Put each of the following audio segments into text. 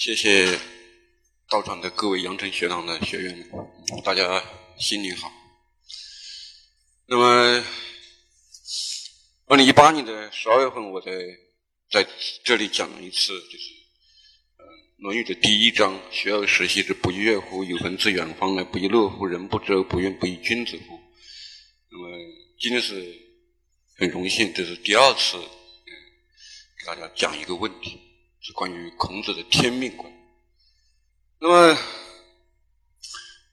谢谢到场的各位阳城学堂的学员们，大家新年好。那么，二零一八年的十二月份，我在在这里讲了一次，就是呃《论语》的第一章：“学而时习之，不亦说乎？有朋自远方来，不亦乐乎？人不知而不愠，不亦君子乎？”那么今天是很荣幸，这是第二次给大家讲一个问题。是关于孔子的天命观。那么，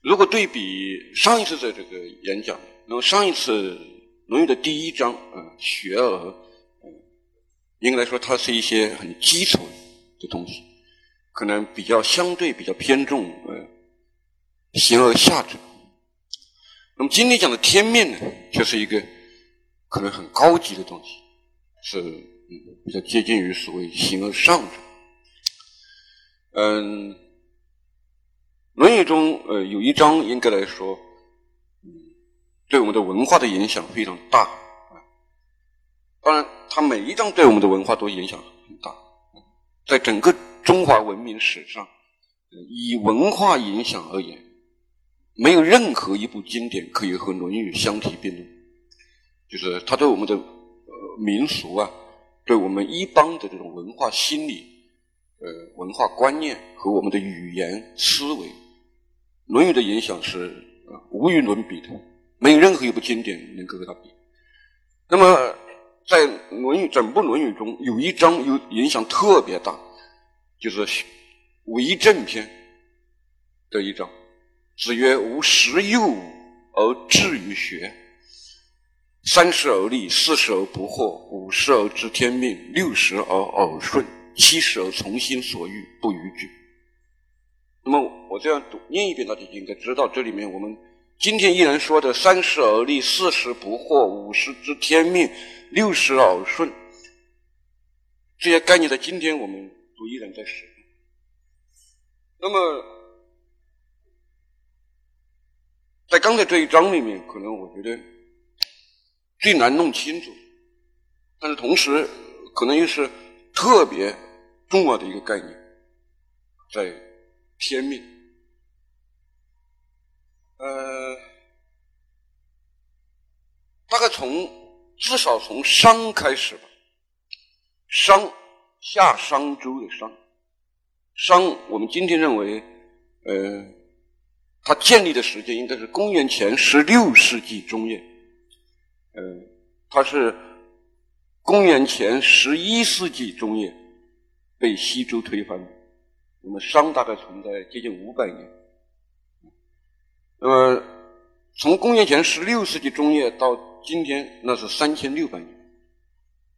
如果对比上一次的这个演讲，那么上一次《论语》的第一章，啊，学而，应该来说，它是一些很基础的东西，可能比较相对比较偏重，呃，形而下之。那么今天讲的天命呢，却是一个可能很高级的东西，是。比较接近于所谓形而上者。嗯，《论语》中呃有一章应该来说，嗯，对我们的文化的影响非常大啊。当然，它每一章对我们的文化都影响很大。在整个中华文明史上，以文化影响而言，没有任何一部经典可以和《论语》相提并论。就是它对我们的呃民俗啊。对我们一般的这种文化心理、呃文化观念和我们的语言思维，《论语》的影响是啊无与伦比的，没有任何一部经典能够和它比。那么，在《论语》整部《论语》中，有一章有影响特别大，就是为政篇的一章。子曰：“吾十有五而志于学。”三十而立，四十而不惑，五十而知天命，六十而耳顺，七十而从心所欲，不逾矩。那么我这样读念一遍，大家就应该知道，这里面我们今天依然说的三十而立，四十不惑，五十知天命，六十耳顺，这些概念在今天我们都依然在使用。那么在刚才这一章里面，可能我觉得。最难弄清楚，但是同时可能又是特别重要的一个概念，在天命。呃，大概从至少从商开始吧，商夏商周的商，商我们今天认为，呃，它建立的时间应该是公元前十六世纪中叶。嗯，它是公元前十一世纪中叶被西周推翻的。那么商大概存在接近五百年。那么从公元前十六世纪中叶到今天，那是三千六百年。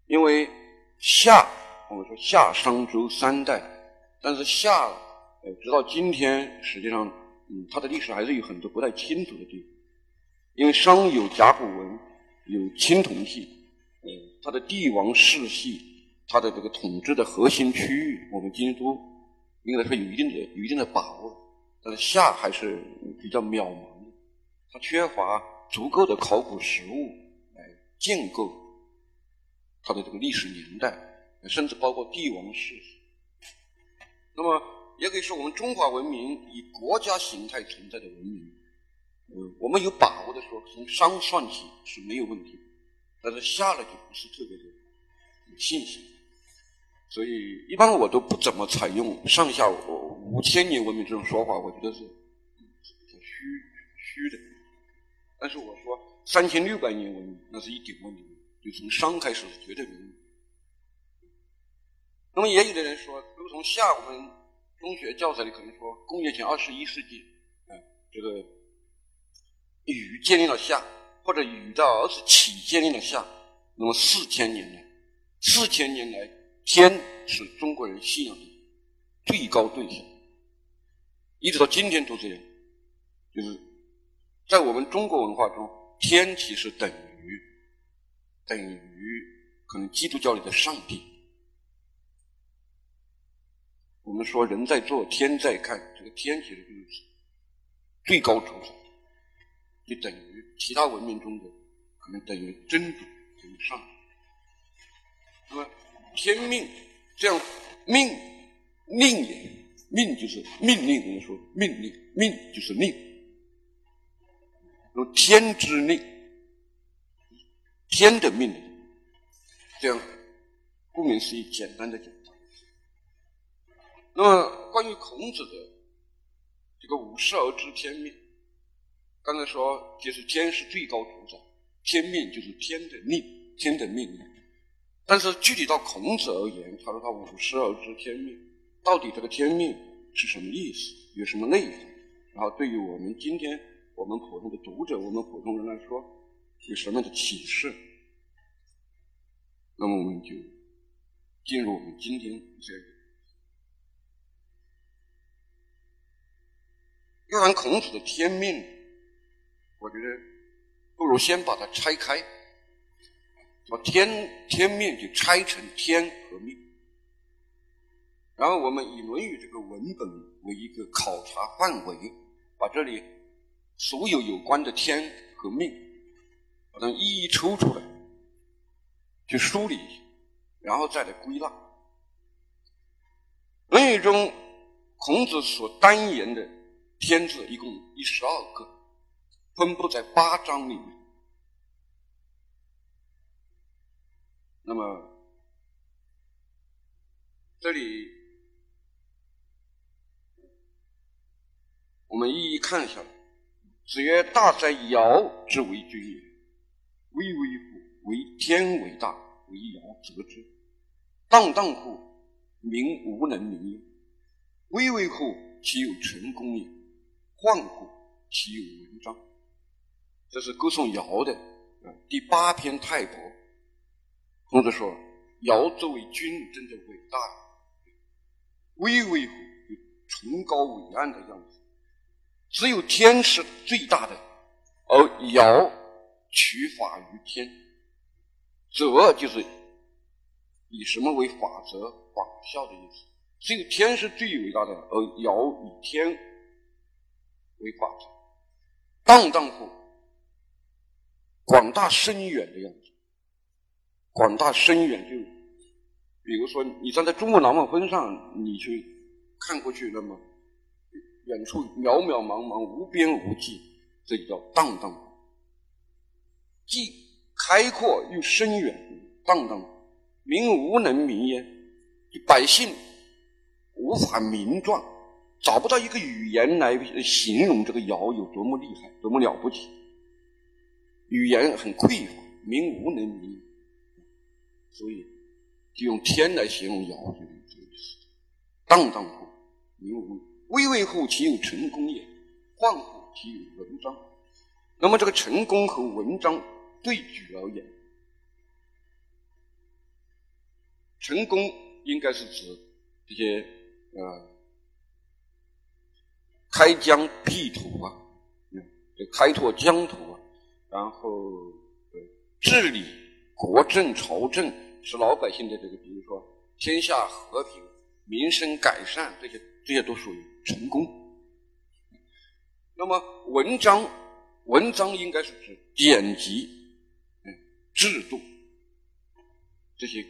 因为夏，我们说夏商周三代，但是夏，呃，直到今天，实际上，嗯，它的历史还是有很多不太清楚的地方。因为商有甲骨文。有青铜器，嗯，它的帝王世系，它的这个统治的核心区域，我们京都应该说有一定的、有一定的把握。但是夏还是比较渺茫的，它缺乏足够的考古实物来建构它的这个历史年代，甚至包括帝王世系。那么，也可以说我们中华文明以国家形态存在的文明。嗯，我们有把握的说，从商算起是没有问题，但是下来就不是特别的有信心。所以一般我都不怎么采用上下五千年文明这种说法，我觉得是比较虚虚的。但是我说三千六百年文明，那是一点问题，就从商开始是绝对没问题。那么也有的人说，如果从夏我们中学教材里可能说公元前二十一世纪，啊，这个。禹建立了夏，或者禹的儿子启建立了夏，那么四千年来，四千年来，天是中国人信仰的最高对象，一直到今天都这样，就是在我们中国文化中，天其实等于等于可能基督教里的上帝。我们说人在做，天在看，这个天其实就是最高主宰。就等于其他文明中的，可能等于真主，等于上帝。那么天命这样命命也，命就是命令，我们说命令，命就是令，有天之令，天的命令，这样，顾名思义，简单的讲。那么，关于孔子的这个“五十而知天命”，刚才说，就是天是最高主宰，天命就是天的命，天的命令。但是具体到孔子而言，他说他“五十而知天命”，到底这个天命是什么意思，有什么内涵？然后对于我们今天我们普通的读者，我们普通人来说，有什么样的启示？那么我们就进入我们今天这个。要谈孔子的天命，我觉得不如先把它拆开，把天天命就拆成天和命，然后我们以《论语》这个文本为一个考察范围，把这里所有有关的天和命，把它一一抽出来，去梳理，然后再来归纳。《论语》中孔子所单言的。天字一共一十二个，分布在八章里面。那么，这里我们一一看一下。子曰：“大哉尧之为君也！巍巍乎！为天为大，为尧则之。荡荡乎！民无能名也。巍巍乎！其有成功也。”宦乎其有文章，这是歌颂尧的第八篇太伯。孔子说：“尧作为君，真的伟大，巍巍乎，崇高伟岸的样子。只有天是最大的，而尧取法于天，则就是以什么为法则、法效的意思。只有天是最伟大的，而尧以天。”为法则，荡荡乎，广大深远的样子。广大深远，就比如说，你站在珠穆朗玛峰上，你去看过去，那么远处渺渺茫茫，无边无际，这就叫荡荡。既开阔又深远，荡荡，民无能名焉，百姓无法名状。找不到一个语言来形容这个尧有多么厉害，多么了不起。语言很匮乏，民无能名，所以就用天来形容尧，就这个意思。荡荡乎，民无巍巍乎，其有成功也；旷乎，其有文章。那么这个成功和文章对举而言，成功应该是指这些呃。开疆辟土啊，这开拓疆土啊，然后治理国政、朝政，使老百姓的这个，比如说天下和平、民生改善，这些这些都属于成功。那么文章，文章应该是指典籍、制度这些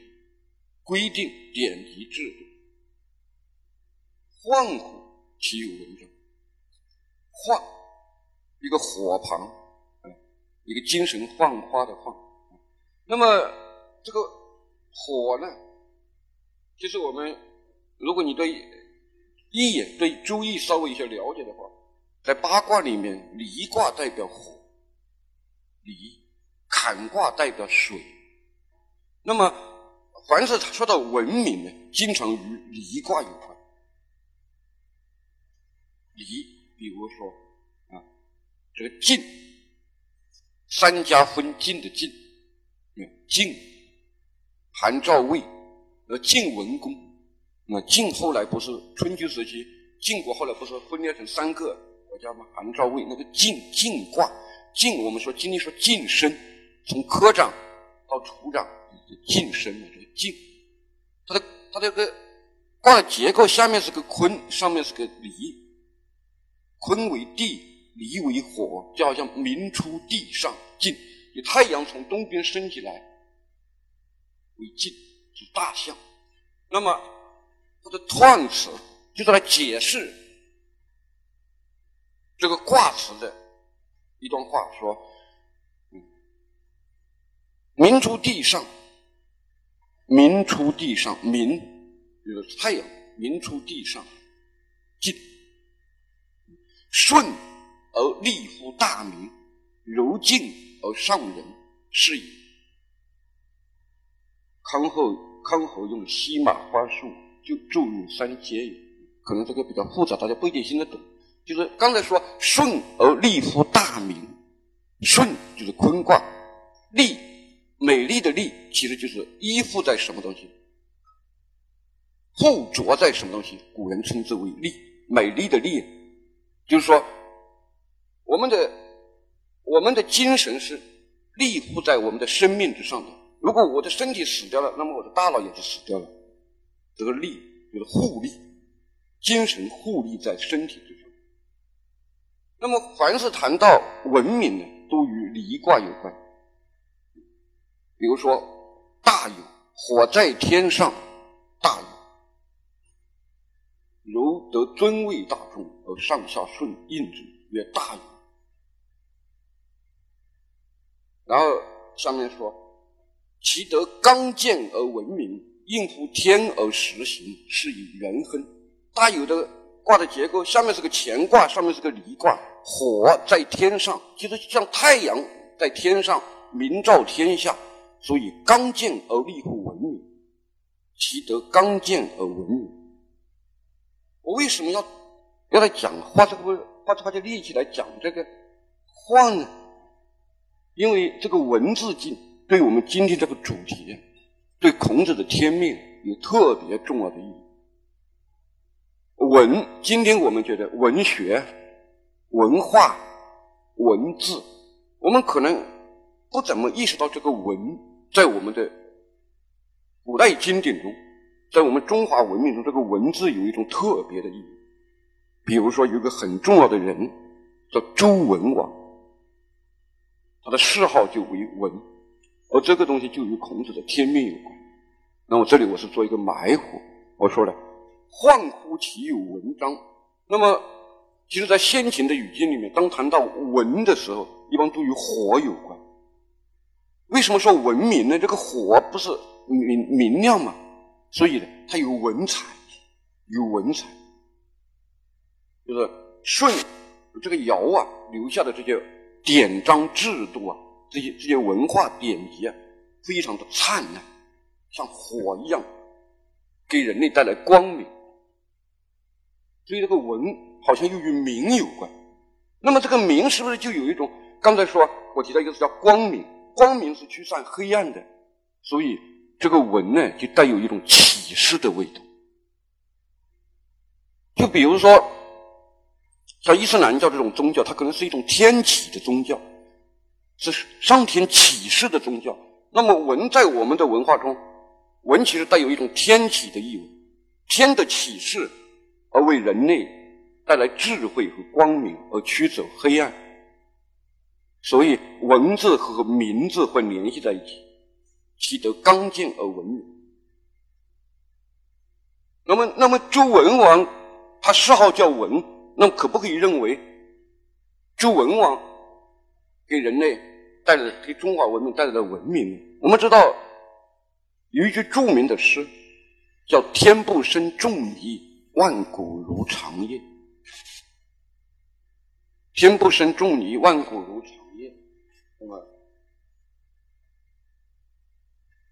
规定、典籍、制度。宦乎其有文章？焕，一个火旁，一个精神焕发的焕。那么这个火呢，就是我们，如果你对易也对周易稍微有些了解的话，在八卦里面，离卦代表火，离；坎卦代表水。那么凡是说到文明呢，经常与离卦有关，离。比如说，啊，这个晋，三家分晋的晋，晋，韩赵魏，呃，晋文公，那晋后来不是春秋时期，晋国后来不是分裂成三个国家吗？韩赵魏，那个晋晋卦，晋我们说今天说晋升，从科长到处长，晋升了这个晋，它的它这个卦的结构下面是个坤，上面是个离。坤为地，离为火，就好像明出地上进，就太阳从东边升起来为进，是大象。那么它的彖辞就是来解释这个卦辞的一段话，说：“明出地上，明出地上，明就是太阳，明出地上，进顺而立乎大明，柔静而上人，是矣。”康后康侯用西马花树就注入三阶也，可能这个比较复杂，大家不一定听得懂。就是刚才说顺而立乎大明，顺就是坤卦，立美丽的立其实就是依附在什么东西，附着在什么东西，古人称之为立，美丽的立，就是说我们的我们的精神是立附在我们的生命之上的。如果我的身体死掉了，那么我的大脑也就死掉了。这个力就是互利，精神互利在身体之上。那么凡是谈到文明呢，都与离卦有关。比如说大有，火在天上，大有，柔得尊位大众而上下顺应之，曰大有。然后上面说。其得刚健而文明，应乎天而实行，是以元亨。大有的卦的结构，下面是个乾卦，上面是个离卦。火在天上，就是像太阳在天上明照天下，所以刚健而立乎文明。其得刚健而文明。我为什么要要来讲花这个花这花的力气来讲这个话呢？因为这个文字经。对我们今天这个主题，对孔子的天命有特别重要的意义。文，今天我们觉得文学、文化、文字，我们可能不怎么意识到这个文在我们的古代经典中，在我们中华文明中，这个文字有一种特别的意义。比如说，有个很重要的人叫周文王，他的谥号就为文。而这个东西就与孔子的天命有关。那么这里我是做一个埋伏，我说了，患乎其有文章。那么，其实，在先秦的语境里面，当谈到文的时候，一般都与火有关。为什么说文明呢？这个火不是明明亮嘛？所以呢，它有文采，有文采，就是舜这个尧啊留下的这些典章制度啊。这些这些文化典籍啊，非常的灿烂，像火一样，给人类带来光明。所以这个文好像又与明有关。那么这个明是不是就有一种？刚才说我提到一个词叫光明，光明是驱散黑暗的，所以这个文呢就带有一种启示的味道。就比如说，像伊斯兰教这种宗教，它可能是一种天启的宗教。是上天启示的宗教。那么文在我们的文化中，文其实带有一种天启的意味，天的启示，而为人类带来智慧和光明，而驱走黑暗。所以文字和名字会联系在一起，其得刚健而文明。那么，那么周文王他谥号叫文，那可不可以认为周文王给人类？带来给中华文明带来的文明。我们知道有一句著名的诗，叫“天不生仲尼，万古如长夜”。天不生仲尼，万古如长夜。那么，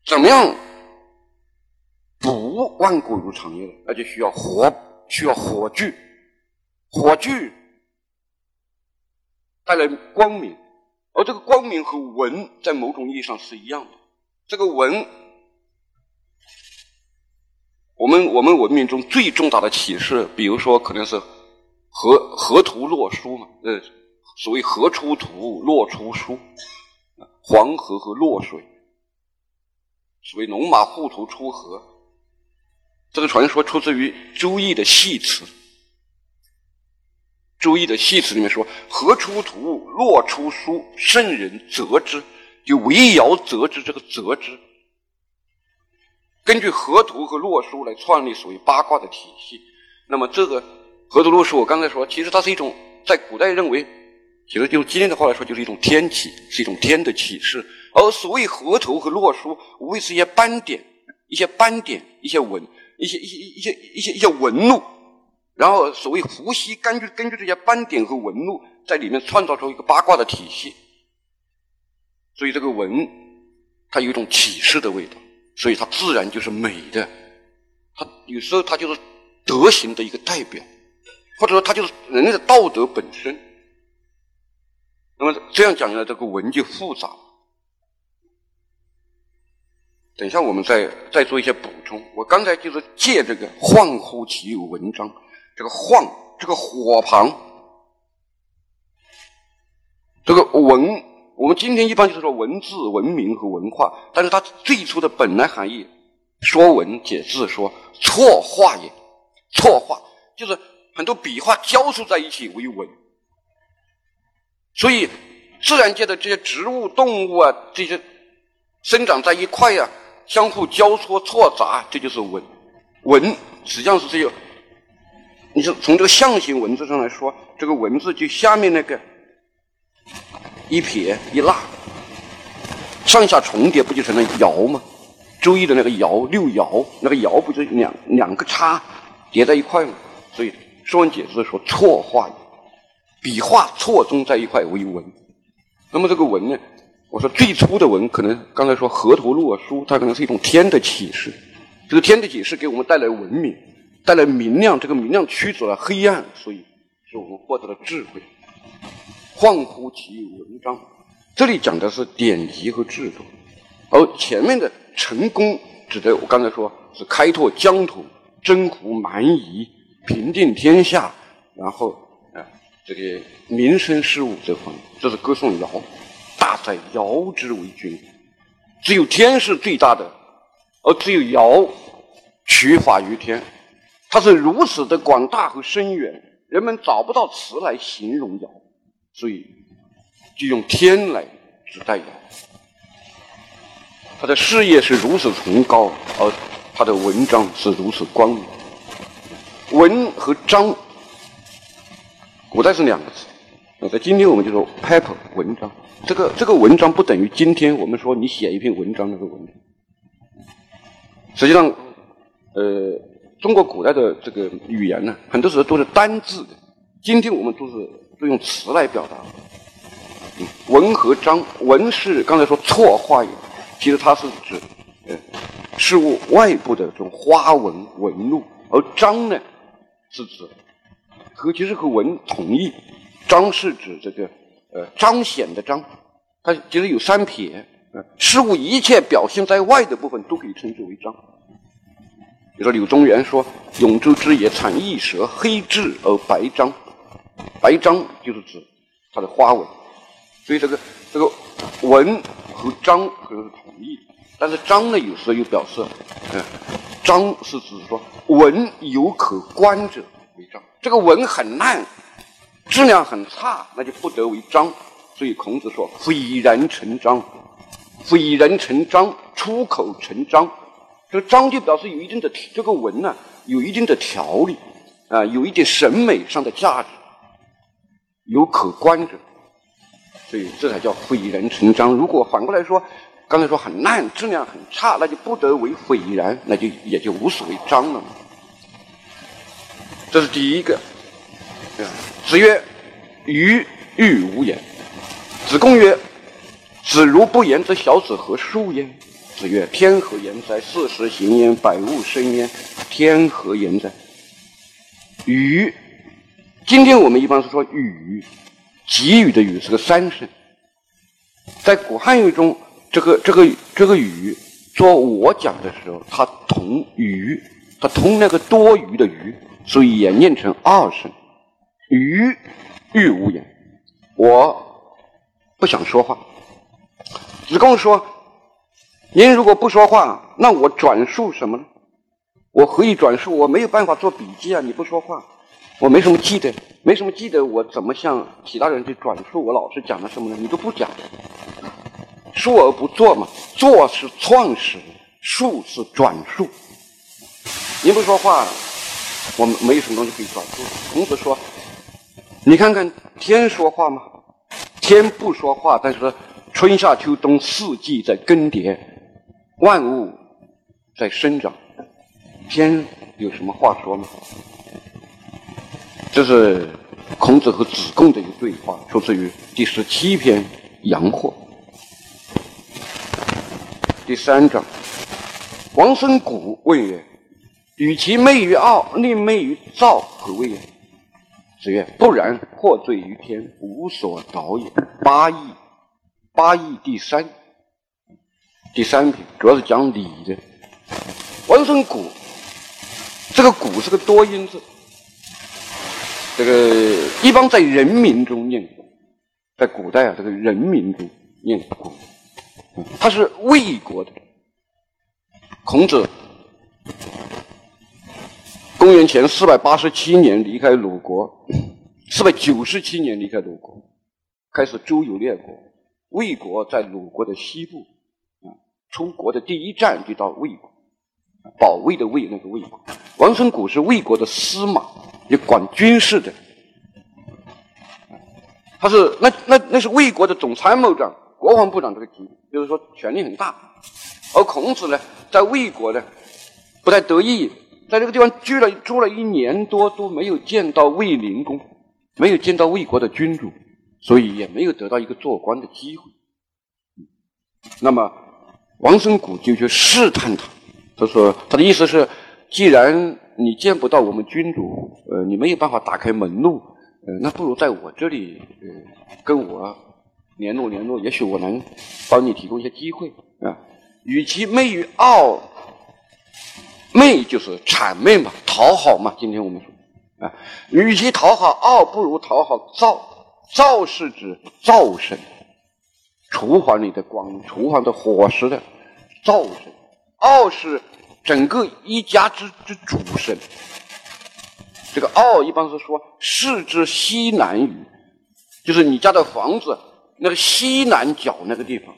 怎么样补万古如长夜？那就需要火，需要火炬，火炬带来光明。而这个光明和文在某种意义上是一样的。这个文，我们我们文明中最重大的启示，比如说可能是河河图洛书嘛，呃，所谓河出图，洛出书，黄河和洛水，所谓龙马互图出河，这个传说出自于《周易》的系辞。周易的系辞里面说：“河出图，洛出书，圣人择之。”就唯尧择之，这个择之，根据河图和洛书来创立所谓八卦的体系。那么这个河图洛书，我刚才说，其实它是一种在古代认为，其实就今天的话来说，就是一种天启，是一种天的启示。而所谓河图和洛书，无非是一些斑点、一些斑点、一些纹、一些一些一些一些一些纹路。然后所谓伏羲根据根据这些斑点和纹路，在里面创造出一个八卦的体系。所以这个纹，它有一种启示的味道，所以它自然就是美的。它有时候它就是德行的一个代表，或者说它就是人类的道德本身。那么这样讲来，这个文就复杂。等一下，我们再再做一些补充。我刚才就是借这个“恍乎其有文章”，这个“晃”这个火旁，这个文，我们今天一般就是说文字、文明和文化，但是它最初的本来含义。说文解字说错画也，错画就是很多笔画交错在一起为文。所以自然界的这些植物、动物啊，这些生长在一块呀，相互交错错杂，这就是文。文实际上是这个，你说从这个象形文字上来说，这个文字就下面那个一撇一捺，上下重叠，不就成了爻吗？周易的那个爻六爻，那个爻不就两两个叉叠在一块吗？所以《说文解字》说错画，笔画错综在一块为文。那么这个文呢？我说最初的文可能刚才说河图洛书，它可能是一种天的启示。这个天的启示给我们带来文明，带来明亮。这个明亮驱走了黑暗，所以是我们获得了智慧。恍乎其文章，这里讲的是典籍和制度。而前面的成功，指的我刚才说是开拓疆土、征服蛮夷、平定天下，然后啊，这个民生事务这方面，这是歌颂尧，大哉尧之为君，只有天是最大的，而只有尧取法于天，他是如此的广大和深远，人们找不到词来形容尧，所以就用天来指代尧。他的事业是如此崇高，而他的文章是如此光明。文和章，古代是两个字，那在今天我们就说 paper 文章。这个这个文章不等于今天我们说你写一篇文章那个文章。实际上，呃，中国古代的这个语言呢，很多时候都是单字的。今天我们都是都用词来表达。文和章，文是刚才说错话也。其实它是指，呃，事物外部的这种花纹纹路，而章呢，是指和其实和文同义，章是指这个呃彰显的彰，它其实有三撇，呃，事物一切表现在外的部分都可以称之为章。比如说柳宗元说：“永州之野产异蛇，黑质而白章，白章就是指它的花纹。”所以这个这个文和章可能是同义，但是章呢有时候又表示，嗯，章是指说文有可观者为章，这个文很烂，质量很差，那就不得为章。所以孔子说：“斐然成章，斐然成章，出口成章。”这个章就表示有一定的这个文呢，有一定的条理啊，有一点审美上的价值，有可观者。所以这才叫斐然成章。如果反过来说，刚才说很烂，质量很差，那就不得为斐然，那就也就无所谓章了嘛。这是第一个。子曰：“鱼欲无言。”子贡曰：“子如不言，则小子何述焉？”子曰：“天何言哉？四时行焉，百物生焉。天何言哉？”雨，今天我们一般是说雨。给予的雨是个三声，在古汉语中，这个这个这个雨做我讲的时候，它同余，它同那个多余的余，所以也念成二声。余欲无言，我不想说话。子贡说：“您如果不说话，那我转述什么呢？我何以转述？我没有办法做笔记啊！你不说话。”我没什么记得，没什么记得，我怎么向其他人去转述我老师讲的什么呢？你都不讲，说而不做嘛。做是创始，述是转述。您不说话，我们没有什么东西可以转述。孔子说：“你看看天说话吗？天不说话，但是春夏秋冬四季在更迭，万物在生长，天有什么话说吗？”这是孔子和子贡的一个对话，出自于第十七篇《阳货》第三章。王孙谷问曰：“与其媚于傲，宁媚于躁，何谓也？”子曰：“不然，获罪于天，无所导也。”八义，八义第三，第三篇主要是讲礼的。王孙谷，这个“谷”是个多音字。这个一般在人民中念，在古代啊，这个人民中念“古”，他是魏国的。孔子公元前四百八十七年离开鲁国，四百九十七年离开鲁国，开始周游列国。魏国在鲁国的西部，出国的第一站就到魏国，保卫的魏那个魏。王孙谷是魏国的司马。也管军事的，他是那那那是魏国的总参谋长、国防部长这个级别，就是说权力很大。而孔子呢，在魏国呢不太得意，在这个地方居了住了一年多，都没有见到魏灵公，没有见到魏国的君主，所以也没有得到一个做官的机会。那么王孙谷就去试探他，他说他的意思是，既然你见不到我们君主，呃，你没有办法打开门路，呃，那不如在我这里，呃，跟我联络联络，也许我能帮你提供一些机会啊。与其媚于傲，媚就是谄媚嘛，讨好嘛。今天我们说啊，与其讨好傲，不如讨好赵。赵是指灶神，厨房里的光，厨房的伙食的灶神。傲是。整个一家之之主神，这个傲一般是说市之西南隅，就是你家的房子那个西南角那个地方，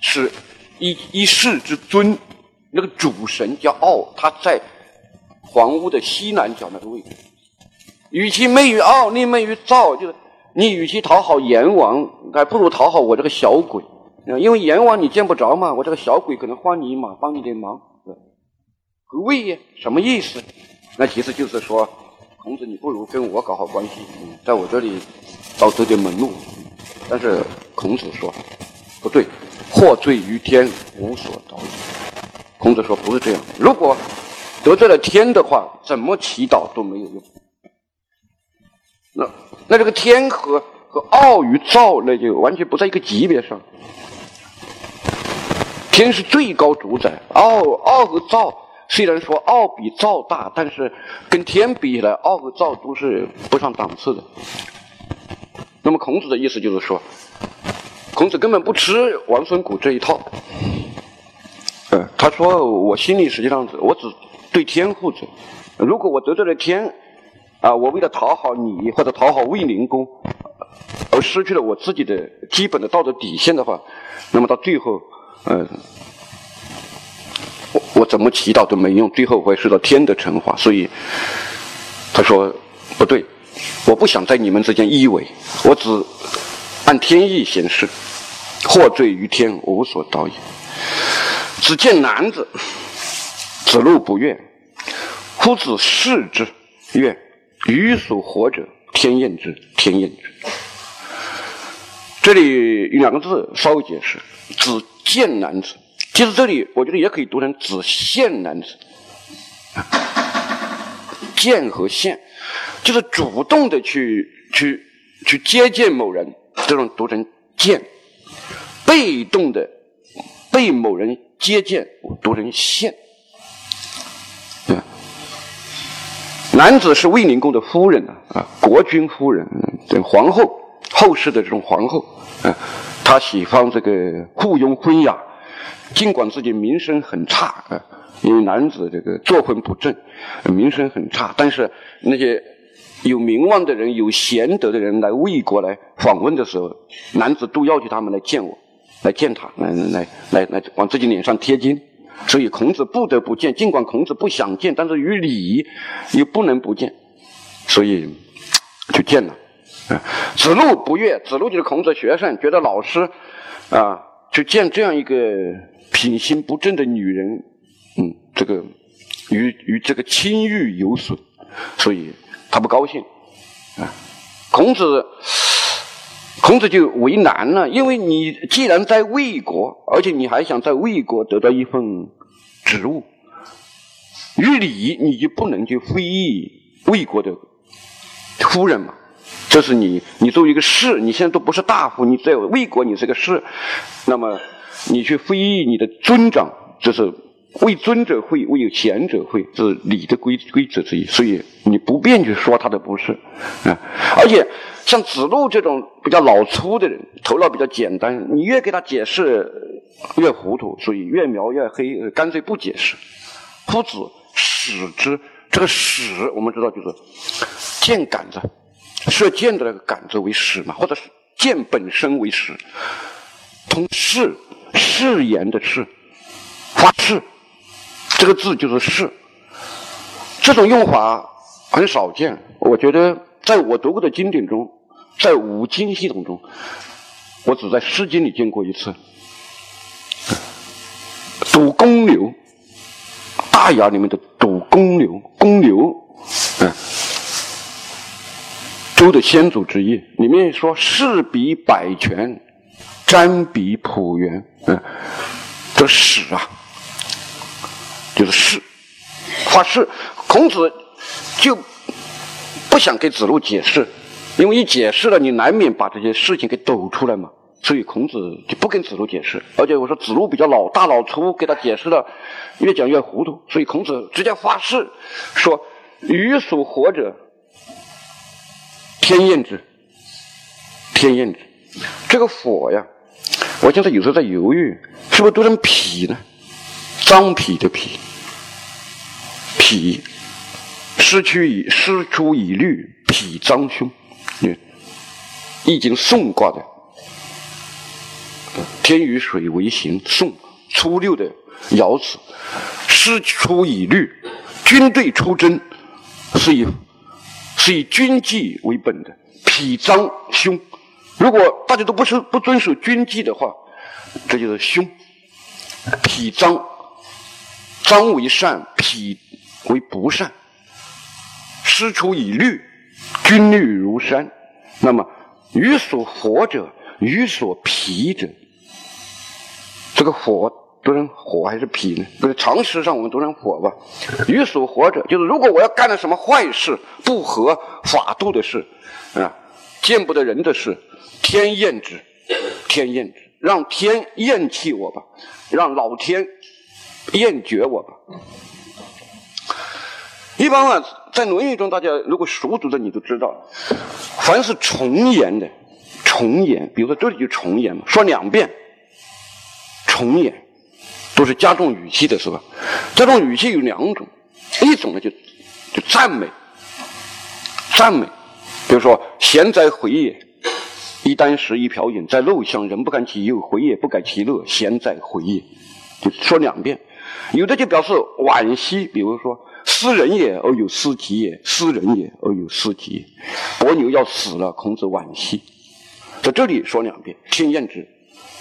是一一世之尊，那个主神叫傲，他在房屋的西南角那个位置。与其媚于傲，宁媚于灶，就是你与其讨好阎王，还不如讨好我这个小鬼，因为阎王你见不着嘛，我这个小鬼可能帮你一马，帮你点忙。何谓呀？什么意思？那其实就是说，孔子，你不如跟我搞好关系，在我这里找走点门路。但是孔子说不对，获罪于天，无所导也。孔子说不是这样，如果得罪了天的话，怎么祈祷都没有用。那那这个天和和傲与躁，那就完全不在一个级别上。天是最高主宰，傲傲和躁。虽然说傲比躁大，但是跟天比起来，傲和躁都是不上档次的。那么孔子的意思就是说，孔子根本不吃王孙谷这一套。呃，他说我心里实际上我只对天负责。如果我得罪了天，啊，我为了讨好你或者讨好卫灵公，而失去了我自己的基本的道德底线的话，那么到最后，呃。我我怎么祈祷都没用，最后会受到天的惩罚。所以他说不对，我不想在你们之间依偎，我只按天意行事。获罪于天，无所道也。只见男子，子路不悦，夫子视之曰：“予属活者，天厌之，天厌之。”这里两个字稍微解释：子见男子。其实这里我觉得也可以读成“子献男子”，见和献，就是主动的去去去接见某人，这种读成见；被动的被某人接见，读成献。男子是卫灵公的夫人啊，国君夫人，这皇后，后世的这种皇后啊，她喜欢这个附庸昏雅。尽管自己名声很差啊，因为男子这个作风不正，名声很差，但是那些有名望的人、有贤德的人来魏国来访问的时候，男子都要求他们来见我，来见他，来来来来往自己脸上贴金。所以孔子不得不见。尽管孔子不想见，但是于礼又不能不见，所以就见了。子路不悦，子路就是孔子的学生，觉得老师啊，就见这样一个品行不正的女人，嗯，这个与与这个清誉有损，所以他不高兴啊。孔子。孔子就为难了，因为你既然在魏国，而且你还想在魏国得到一份职务，于礼你就不能去非议魏国的夫人嘛？这是你，你作为一个士，你现在都不是大夫，你在魏国你是个士，那么你去非议你的尊长，这是为尊者讳，为有贤者讳，这是礼的规规则之一，所以你不便去说他的不是啊，而且。像子路这种比较老粗的人，头脑比较简单，你越给他解释越糊涂，所以越描越黑，干脆不解释。夫子矢之，这个矢我们知道就是箭杆子，射箭的那个杆子为矢嘛，或者是箭本身为矢。通誓，誓言的誓，发誓，这个字就是是。这种用法很少见，我觉得。在我读过的经典中，在五经系统中，我只在《诗经》里见过一次。赌公牛，《大雅》里面的赌公牛，公牛，嗯，周的先祖之一，里面说“士比百泉，瞻比朴原”，嗯，这史啊，就是誓，发誓，孔子就。不想给子路解释，因为一解释了，你难免把这些事情给抖出来嘛。所以孔子就不跟子路解释。而且我说子路比较老大老粗，给他解释了，越讲越糊涂。所以孔子直接发誓说：“鱼所活者，天厌之，天厌之。”这个火呀，我现在有时候在犹豫，是不是读成脾呢？脏脾的脾，脾。失去以失出以律，脾脏凶。你，《易经》宋卦的天与水为形，宋初六的爻辞，失出以律，军队出征是以是以军纪为本的，脾脏凶。如果大家都不是不遵守军纪的话，这就是凶。脾脏，脏为善，脾为不善。师出以律，军律如山。那么，于所火者，于所脾者。这个火读成火还是脾呢？不是常识上我们读成火吧？于所火者，就是如果我要干了什么坏事、不合法度的事啊，见不得人的事，天厌之，天厌之，让天厌弃我吧，让老天厌绝我吧。一般啊，在《论语》中，大家如果熟读的，你都知道，凡是重言的，重言，比如说这里就重言嘛，说两遍，重言，都是加重语气的，是吧？加重语气有两种，一种呢就就赞美，赞美，比如说“贤哉，回也！一箪食，一瓢饮，在陋巷，人不敢其忧，回也不改其乐，贤哉，回也！”就说两遍。有的就表示惋惜，比如说。斯人也而有斯己也，斯人也而有斯己也。伯牛要死了，孔子惋惜。在这里说两遍，天厌之，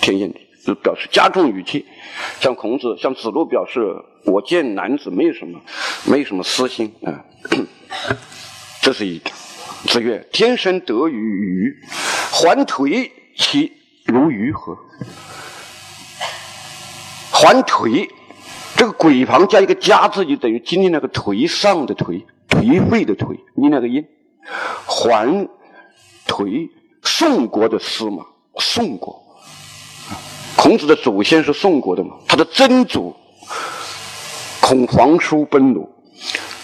天厌之，就表示加重语气。像孔子，像子路表示，我见男子没有什么，没有什么私心啊。这是一。子曰：“天生得与鱼，还颓其如鱼何？”还颓。这个鬼旁加一个加字，就等于今天那个颓丧的颓，颓废的颓，你那个音，还颓，宋国的司马，宋国，孔子的祖先是宋国的嘛？他的曾祖孔皇叔奔鲁，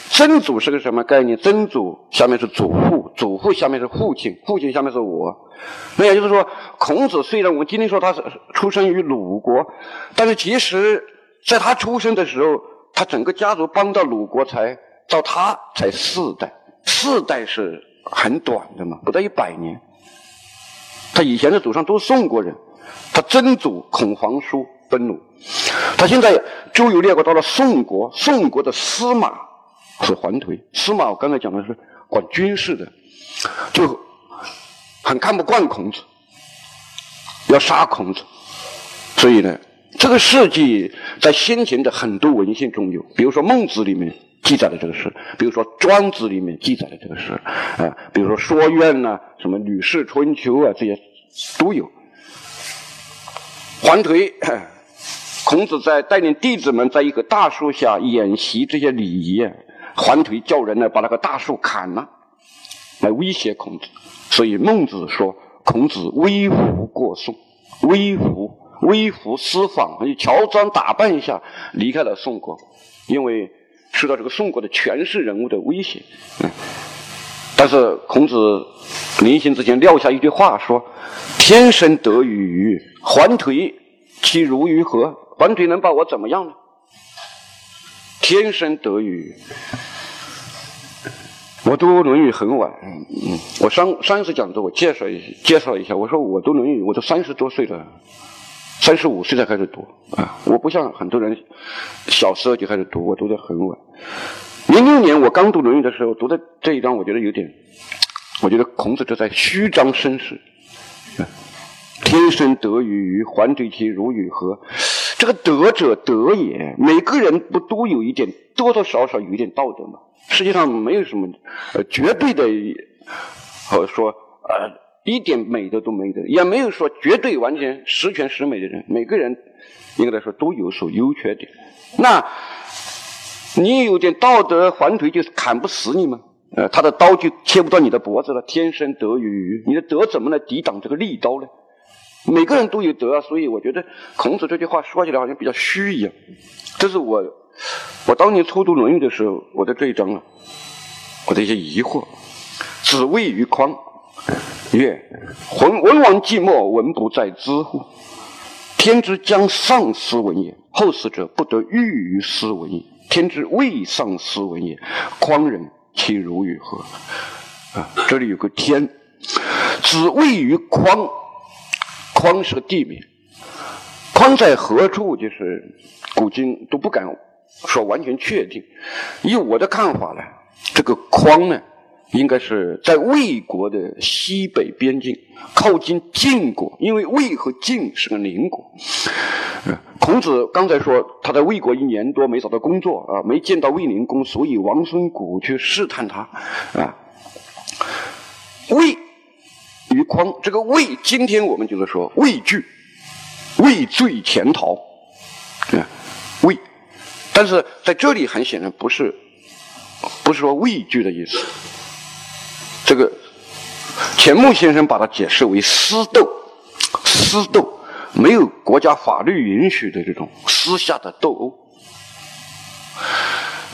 曾祖是个什么概念？曾祖下面是祖父，祖父下面是父亲，父亲下面是我。那也就是说，孔子虽然我们今天说他是出生于鲁国，但是其实。在他出生的时候，他整个家族帮到鲁国才到他才四代，四代是很短的嘛，不到一百年。他以前的祖上都是宋国人，他曾祖孔皇叔愤怒。他现在周游列国到了宋国，宋国的司马是桓颓，司马我刚才讲的是管军事的，就很看不惯孔子，要杀孔子，所以呢。这个事迹在先前的很多文献中有，比如说《孟子》里面记载了这个事，比如说《庄子》里面记载了这个事，啊，比如说《说苑》呐，什么《吕氏春秋》啊，这些都有。桓颓，孔子在带领弟子们在一棵大树下演习这些礼仪，桓颓叫人呢把那个大树砍了，来威胁孔子。所以孟子说，孔子微服过宋，微服。微服私访，乔装打扮一下，离开了宋国，因为受到这个宋国的权势人物的威胁。嗯，但是孔子临行之前撂下一句话，说：“天生得与桓颓，其如于何？桓颓能把我怎么样呢？”天生得与，我读《论语》很晚，嗯，我上上一次讲的我介绍一介绍一下，我说我读《论语》，我都三十多岁了。三十五岁才开始读啊！我不像很多人小时候就开始读，我读的很晚。零六年我刚读《论语》的时候，读的这一章，我觉得有点，我觉得孔子这在虚张声势。天生得与桓颓其如与何？这个德者德也，每个人不都有一点多多少少有一点道德吗？世界上没有什么呃绝对的，或者说呃。一点美德都没的，也没有说绝对完全十全十美的人。每个人应该来说都有所优缺点。那你有点道德，环腿就砍不死你吗？呃，他的刀就切不到你的脖子了。天生德与愚你的德怎么来抵挡这个利刀呢？每个人都有德啊，所以我觉得孔子这句话说起来好像比较虚一样。这是我我当年初读《论语》的时候，我的这一章啊，我的一些疑惑。子谓于匡。曰：文文王寂寞，文不在兹乎？天之将丧斯文也，后死者不得欲于斯文也。天之未丧斯文也，匡人其如与何？啊，这里有个天，子位于匡，匡是个地名，匡在何处？就是古今都不敢说完全确定。以我的看法呢，这个匡呢？应该是在魏国的西北边境，靠近晋国，因为魏和晋是个邻国。孔子刚才说他在魏国一年多没找到工作啊，没见到魏灵公，所以王孙谷去试探他啊。魏于匡，这个魏，今天我们就是说畏惧，畏罪潜逃啊，畏。但是在这里很显然不是，不是说畏惧的意思。钱穆先生把它解释为私斗，私斗没有国家法律允许的这种私下的斗殴。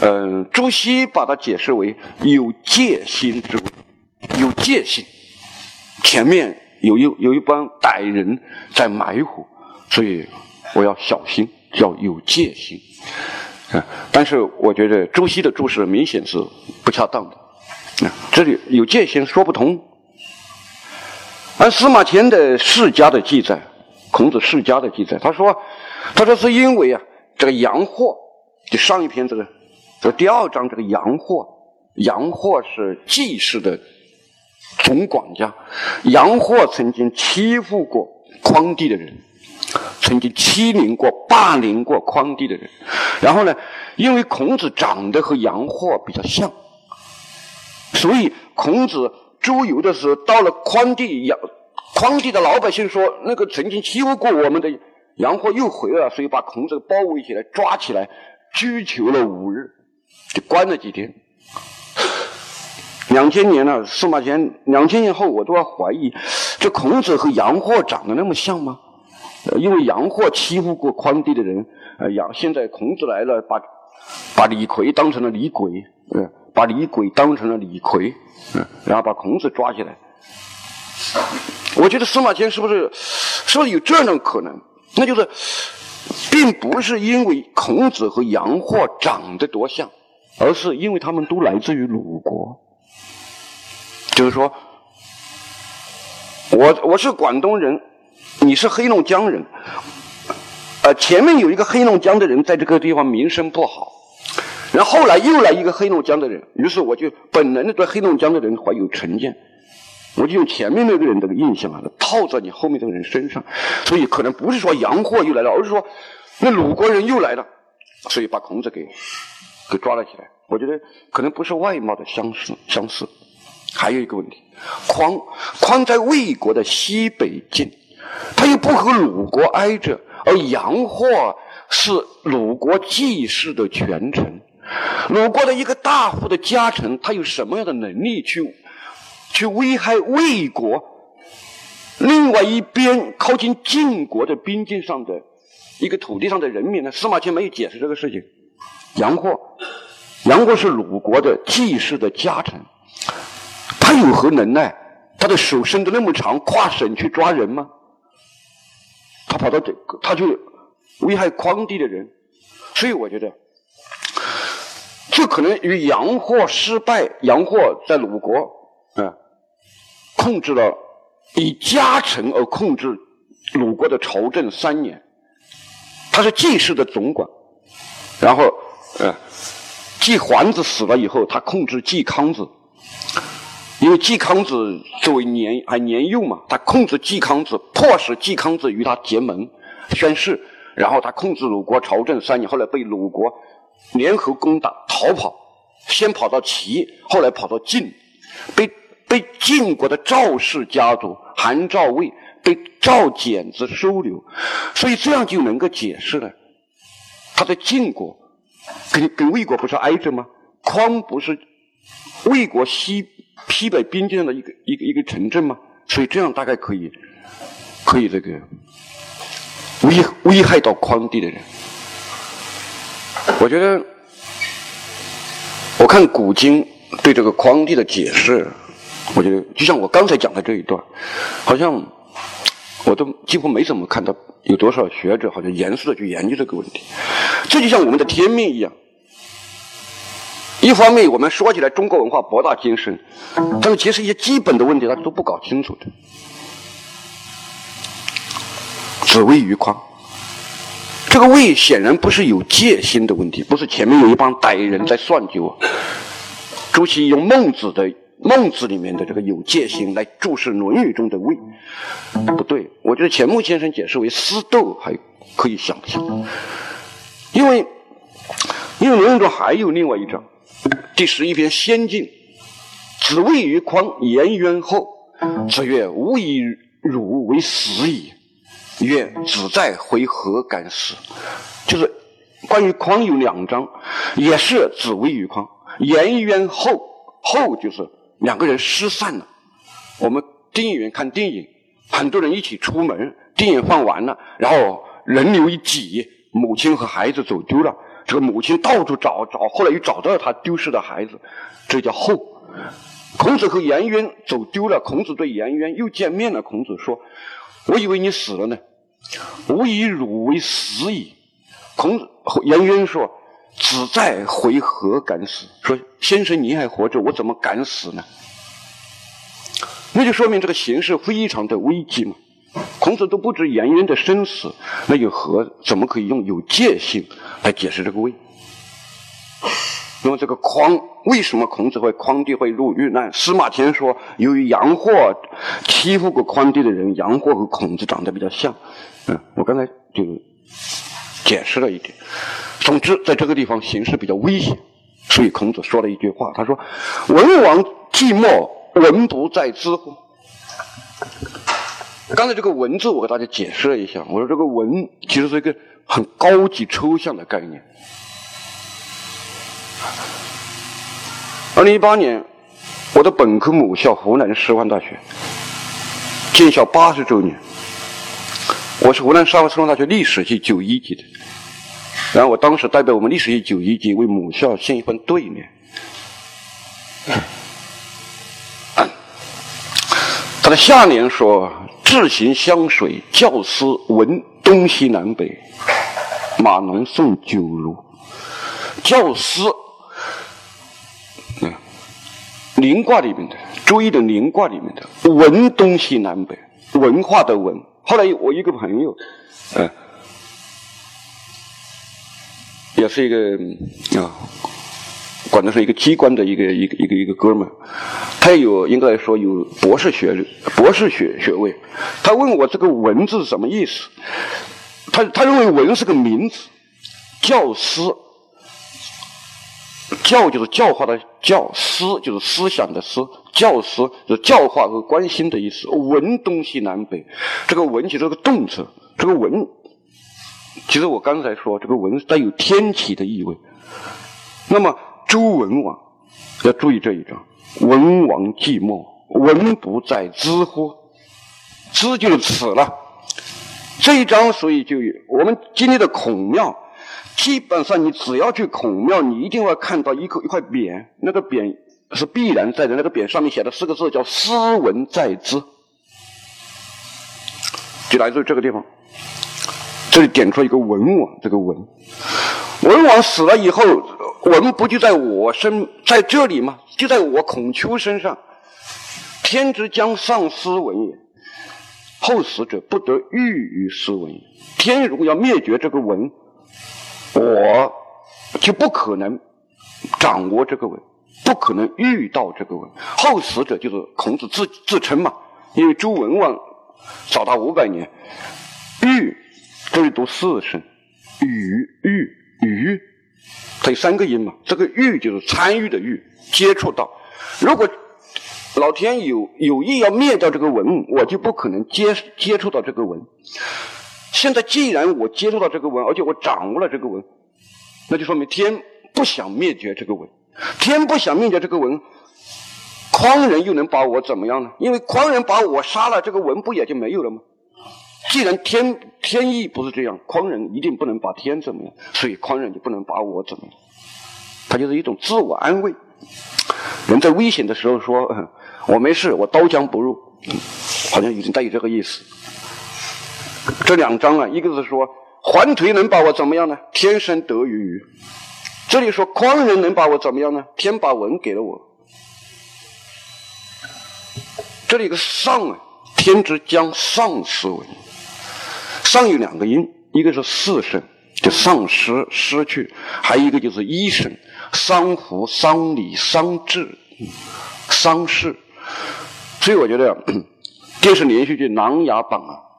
嗯，朱熹把它解释为有戒心之有戒心，前面有一有一帮歹人在埋伏，所以我要小心，要有戒心。啊，但是我觉得朱熹的注释明显是不恰当的。这里有戒心说不通，而司马迁的世家的记载，孔子世家的记载，他说，他说是因为啊，这个杨货，就上一篇这个，这第二章这个杨货，杨货是季氏的总管家，杨货曾经欺负过匡帝的人，曾经欺凌过、霸凌过匡帝的人，然后呢，因为孔子长得和杨货比较像。所以孔子周游的时候，到了匡地，杨匡地的老百姓说，那个曾经欺负过我们的杨货又回来了，所以把孔子包围起来，抓起来，拘囚了五日，就关了几天。两千年了，司马迁两千年后，我都要怀疑，这孔子和杨货长得那么像吗？因为杨货欺负过匡帝的人，呃，杨现在孔子来了，把把李逵当成了李鬼，嗯。把李鬼当成了李逵，嗯，然后把孔子抓起来。我觉得司马迁是不是是不是有这种可能？那就是，并不是因为孔子和杨货长得多像，而是因为他们都来自于鲁国。就是说，我我是广东人，你是黑龙江人，呃，前面有一个黑龙江的人在这个地方名声不好，然后后来又来一个黑龙江的人，于是我就本能的对黑龙江的人怀有成见，我就用前面那个人的印象啊套在你后面这个人身上，所以可能不是说洋货又来了，而是说那鲁国人又来了，所以把孔子给给抓了起来。我觉得可能不是外貌的相似相似，还有一个问题，匡匡在魏国的西北境，他又不和鲁国挨着。而杨霍是鲁国季氏的权臣，鲁国的一个大夫的家臣，他有什么样的能力去去危害魏国？另外一边靠近晋国的边境上的一个土地上的人民呢？司马迁没有解释这个事情。杨过，杨过是鲁国的季氏的家臣，他有何能耐？他的手伸得那么长，跨省去抓人吗？他跑到这，他去危害匡地的人，所以我觉得，这可能与杨霍失败，杨霍在鲁国啊，控制了以家臣而控制鲁国的朝政三年，他是季氏的总管，然后呃，季桓子死了以后，他控制季康子。因为季康子作为年还年幼嘛，他控制季康子，迫使季康子与他结盟宣誓，然后他控制鲁国朝政三年，后来被鲁国联合攻打，逃跑，先跑到齐，后来跑到晋，被被晋国的赵氏家族韩赵魏被赵简子收留，所以这样就能够解释了，他在晋国跟跟魏国不是挨着吗？匡不是魏国西。西北边境的一个一个一个城镇吗，所以这样大概可以，可以这个危危害到匡地的人。我觉得，我看古今对这个匡地的解释，我觉得就像我刚才讲的这一段，好像我都几乎没怎么看到有多少学者好像严肃的去研究这个问题。这就像我们的天命一样。一方面，我们说起来中国文化博大精深，但是其实一些基本的问题，他都不搞清楚的。子谓于匡，这个魏显然不是有戒心的问题，不是前面有一帮歹人在算计我。朱熹用孟子的《孟子》里面的这个有戒心来注释《论语》中的魏，不对。我觉得钱穆先生解释为私斗还可以想象，因为因为《论语》中还有另外一章。第十一篇《先进》，子谓于匡颜渊后，子曰：“吾以汝为死矣。”曰：“子在，回何敢死？”就是关于匡有两章，也是子谓于匡颜渊后，后就是两个人失散了。我们电影院看电影，很多人一起出门，电影放完了，然后人流一挤，母亲和孩子走丢了。这个母亲到处找找，后来又找到了他丢失的孩子，这叫后。孔子和颜渊走丢了，孔子对颜渊又见面了。孔子说：“我以为你死了呢，吾以汝为死矣。”孔子颜渊说：“子在，回何敢死？”说：“先生你还活着，我怎么敢死呢？”那就说明这个形势非常的危机嘛。孔子都不知颜渊的生死，那有何怎么可以用有戒性来解释这个位？那么这个匡为什么孔子会匡帝会入狱难？司马迁说，由于杨霍欺负过匡帝的人，杨霍和孔子长得比较像。嗯，我刚才就解释了一点。总之，在这个地方形势比较危险，所以孔子说了一句话，他说：“文王寂寞，文不在知乎？”刚才这个“文”字，我给大家解释了一下。我说这个“文”其实是一个很高级抽象的概念。二零一八年，我的本科母校湖南师范大学建校八十周年，我是湖南师范大学历史系九一级的，然后我当时代表我们历史系九一级为母校献一份对联。他的下联说。志行湘水，教师闻东西南北，马农送酒如。教师，临卦里面的，注意的临卦里面的，文东西南北，文化的文。后来我一个朋友，嗯，也是一个啊，管的是一个机关的一个一个一个一个哥们儿，他有应该来说有博士学历、博士学学位。他问我这个“文”字什么意思？他他认为“文”是个名字，教师。教就是教化的教，思就是思想的思，教师。就是教化和关心的意思。文东西南北，这个文其实是个动词，这个文，其实我刚才说这个文带有天启的意味。那么周文王要注意这一章，文王寂寞，文不在知乎？知就是此了。这一章所以就我们今天的孔庙。基本上，你只要去孔庙，你一定会看到一块一块匾，那个匾是必然在的。那个匾上面写的四个字叫“斯文在兹”，就来自于这个地方。这里点出一个文王，这个文，文王死了以后，文不就在我身在这里吗？就在我孔丘身上。天之将丧斯文也，后死者不得欲于斯文也。天如果要灭绝这个文。我就不可能掌握这个文，不可能遇到这个文。后死者就是孔子自自称嘛，因为周文王早他五百年。遇这里读四声，与遇与，它有三个音嘛。这个遇就是参与的遇，接触到。如果老天有有意要灭掉这个文，我就不可能接接触到这个文。现在既然我接触到这个文，而且我掌握了这个文，那就说明天不想灭绝这个文，天不想灭绝这个文，匡人又能把我怎么样呢？因为匡人把我杀了，这个文不也就没有了吗？既然天天意不是这样，匡人一定不能把天怎么样，所以匡人就不能把我怎么样。他就是一种自我安慰。人在危险的时候说：“我没事，我刀枪不入。”好像已经带有这个意思。这两章啊，一个是说环颓能把我怎么样呢？天生得于鱼。这里说匡人能把我怎么样呢？天把文给了我。这里一个上啊，天之将丧失文。上有两个音，一个是四声，就丧失、失去；还有一个就是一声，丧服、丧礼、丧志、丧事。所以我觉得 电视连续剧《琅琊榜》啊。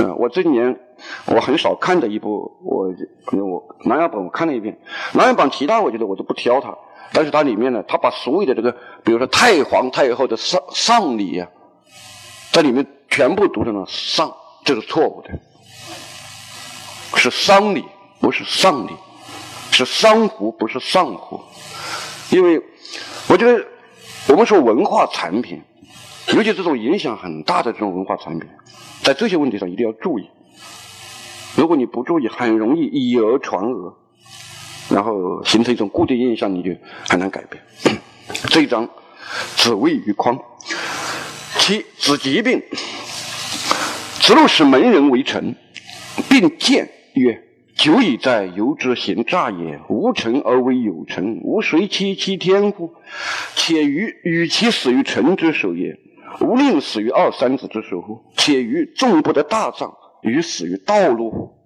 嗯，我这几年我很少看的一部，我可能我《琅琊榜》我看了一遍，《琅琊榜》其他我觉得我都不挑它，但是它里面呢，它把所有的这个，比如说太皇太后的丧丧礼呀，在里面全部读成了丧，这是错误的，是丧礼，不是丧礼，是丧服，不是丧服，因为我觉得我们说文化产品，尤其这种影响很大的这种文化产品。在这些问题上一定要注意，如果你不注意，很容易以讹传讹，然后形成一种固定印象，你就很难改变。这一章，子谓于匡，其子疾病，子路使门人为臣，并谏曰：“久已在由之行诈也，无臣而为有臣，吾谁欺其天乎？且于与其死于臣之手也。”吾宁死于二三子之手乎？且于众不得大葬，于死于道路乎？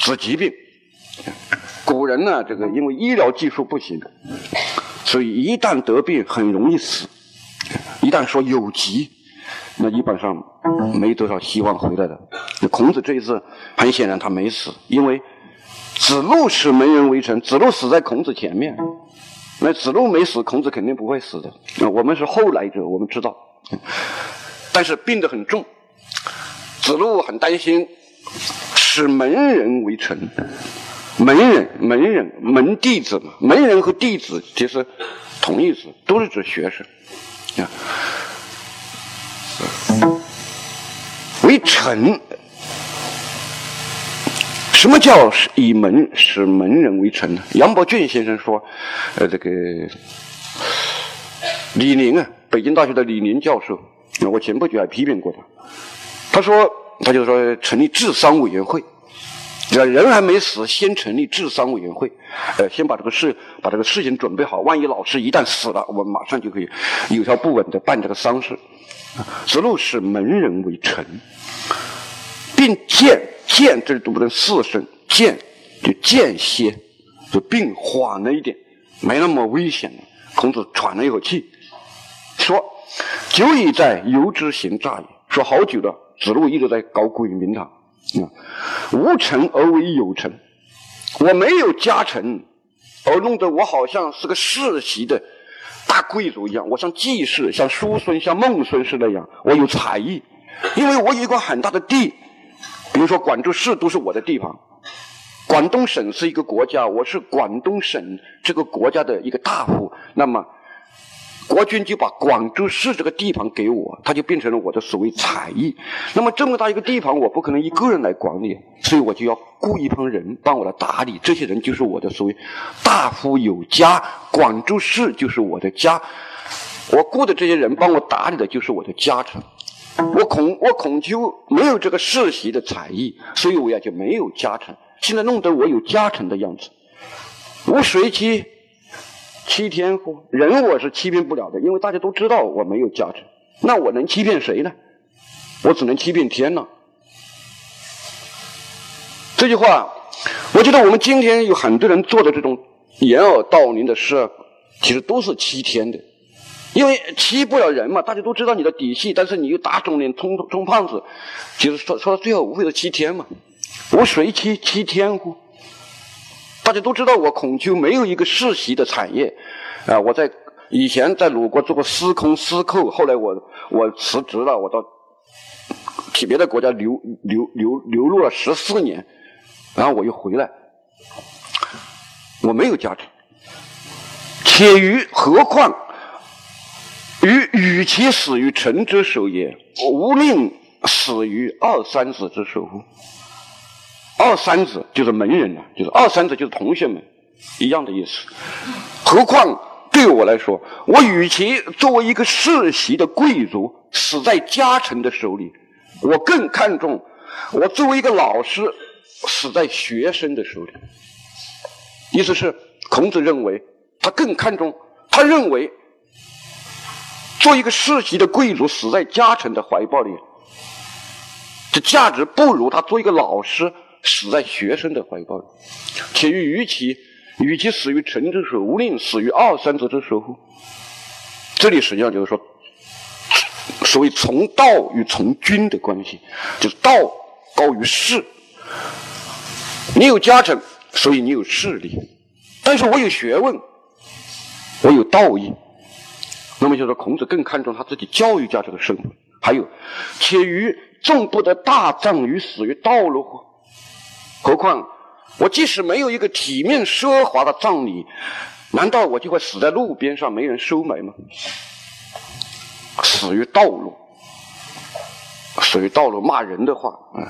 治疾病，古人呢，这个因为医疗技术不行，所以一旦得病很容易死。一旦说有疾，那基本上没多少希望回来的。孔子这一次很显然他没死，因为子路是门人为臣，子路死在孔子前面。那子路没死，孔子肯定不会死的。那我们是后来者，我们知道，但是病得很重，子路很担心，使门人为臣。门人，门人，门弟子嘛。门人和弟子其实同义词，都是指学生。啊，为臣。什么叫以门使门人为臣呢？杨伯峻先生说，呃，这个李宁啊，北京大学的李宁教授，我前不久还批评过他。他说，他就说成立治丧委员会，人还没死，先成立治丧委员会，呃，先把这个事把这个事情准备好，万一老师一旦死了，我们马上就可以有条不紊的办这个丧事。子路使门人为臣，并见。见，这里读不成四声，见就间歇，就病缓了一点，没那么危险了。孔子喘了一口气，说：“久已在由之行诈也。”说好久了，子路一直在搞鬼名堂。啊，无成而为有成，我没有家臣，而弄得我好像是个世袭的大贵族一样。我像季氏、像叔孙、像孟孙氏那样，我有才艺，因为我有一块很大的地，比如说广州市都是我的地盘。广东省是一个国家，我是广东省这个国家的一个大夫，那么。国君就把广州市这个地方给我，他就变成了我的所谓采邑。那么这么大一个地方，我不可能一个人来管理，所以我就要雇一帮人帮我来打理。这些人就是我的所谓大夫有家，广州市就是我的家。我雇的这些人帮我打理的就是我的家产。我孔我孔丘没有这个世袭的才艺，所以我也就没有家产。现在弄得我有家产的样子，我随其。欺天乎？人我是欺骗不了的，因为大家都知道我没有价值。那我能欺骗谁呢？我只能欺骗天了。这句话，我觉得我们今天有很多人做的这种掩耳盗铃的事，其实都是欺天的。因为欺不了人嘛，大家都知道你的底细，但是你又打肿脸充充胖子，其实说说到最后无非是欺天嘛。我谁欺欺天乎？大家都知道我孔丘没有一个世袭的产业，啊，我在以前在鲁国做过司空、司寇，后来我我辞职了，我到去别的国家流流流流落了十四年，然后我又回来，我没有家产，且于何况与与其死于臣之手也，无宁死于二三子之手乎？二三子就是门人了，就是二三子就是同学们一样的意思。何况对我来说，我与其作为一个世袭的贵族死在家臣的手里，我更看重我作为一个老师死在学生的手里。意思是，孔子认为他更看重，他认为做一个世袭的贵族死在家臣的怀抱里，这价值不如他做一个老师。死在学生的怀抱里，且于与其与其死于臣之手，无宁死于二三子之手乎？这里实际上就是说，所谓从道与从君的关系，就是道高于势。你有家臣，所以你有势力；但是我有学问，我有道义。那么就说，孔子更看重他自己教育家这个身份。还有，且于众不得大葬于死于道路乎？何况，我即使没有一个体面奢华的葬礼，难道我就会死在路边上没人收埋吗？死于道路，死于道路骂人的话。嗯，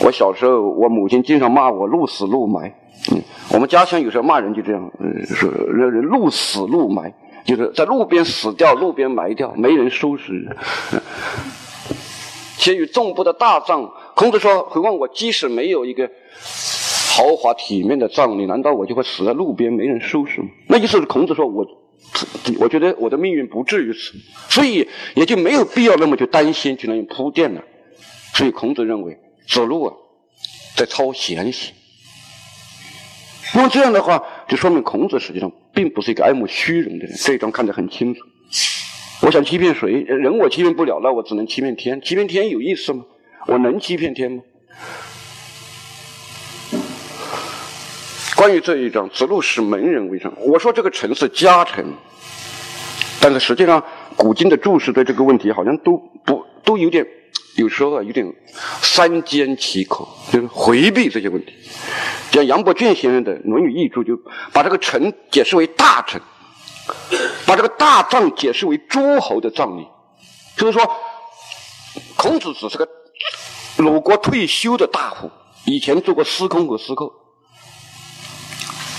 我小时候，我母亲经常骂我“路死路埋”。嗯，我们家乡有时候骂人就这样，呃，说人人路死路埋，就是在路边死掉，路边埋掉，没人收拾。且与众部的大葬。孔子说：“何况我即使没有一个豪华体面的葬礼，难道我就会死在路边没人收拾吗？”那意思是孔子说：“我，我觉得我的命运不至于此，所以也就没有必要那么去担心，去那样铺垫了。”所以孔子认为子路啊，在操闲心。那么这样的话，就说明孔子实际上并不是一个爱慕虚荣的人，这一章看得很清楚。我想欺骗谁？人我欺骗不了，那我只能欺骗天。欺骗天有意思吗？我能欺骗天吗？关于这一章，子路使门人为上。我说这个臣是家臣，但是实际上古今的注释对这个问题好像都不都有点，有时候啊有点三缄其口，就是回避这些问题。像杨伯峻先生的《论语译注》就把这个臣解释为大臣，把这个大葬解释为诸侯的葬礼，就是说孔子只是个。鲁国退休的大夫，以前做过司空和司寇。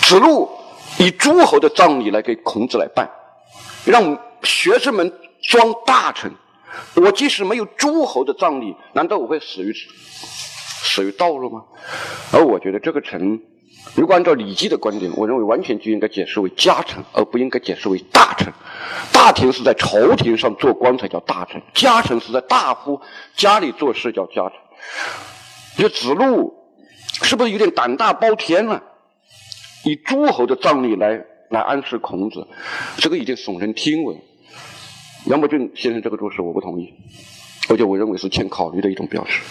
子路以诸侯的葬礼来给孔子来办，让学生们装大臣。我即使没有诸侯的葬礼，难道我会死于死于道路吗？而我觉得这个臣，如果按照《礼记》的观点，我认为完全就应该解释为家臣，而不应该解释为大臣。大臣是在朝廷上做官才叫大臣，家臣是在大夫家里做事叫家臣。就子路是不是有点胆大包天了？以诸侯的葬礼来来暗示孔子，这个已经耸人听闻。杨伯俊先生这个注释我不同意，而且我认为是欠考虑的一种表示。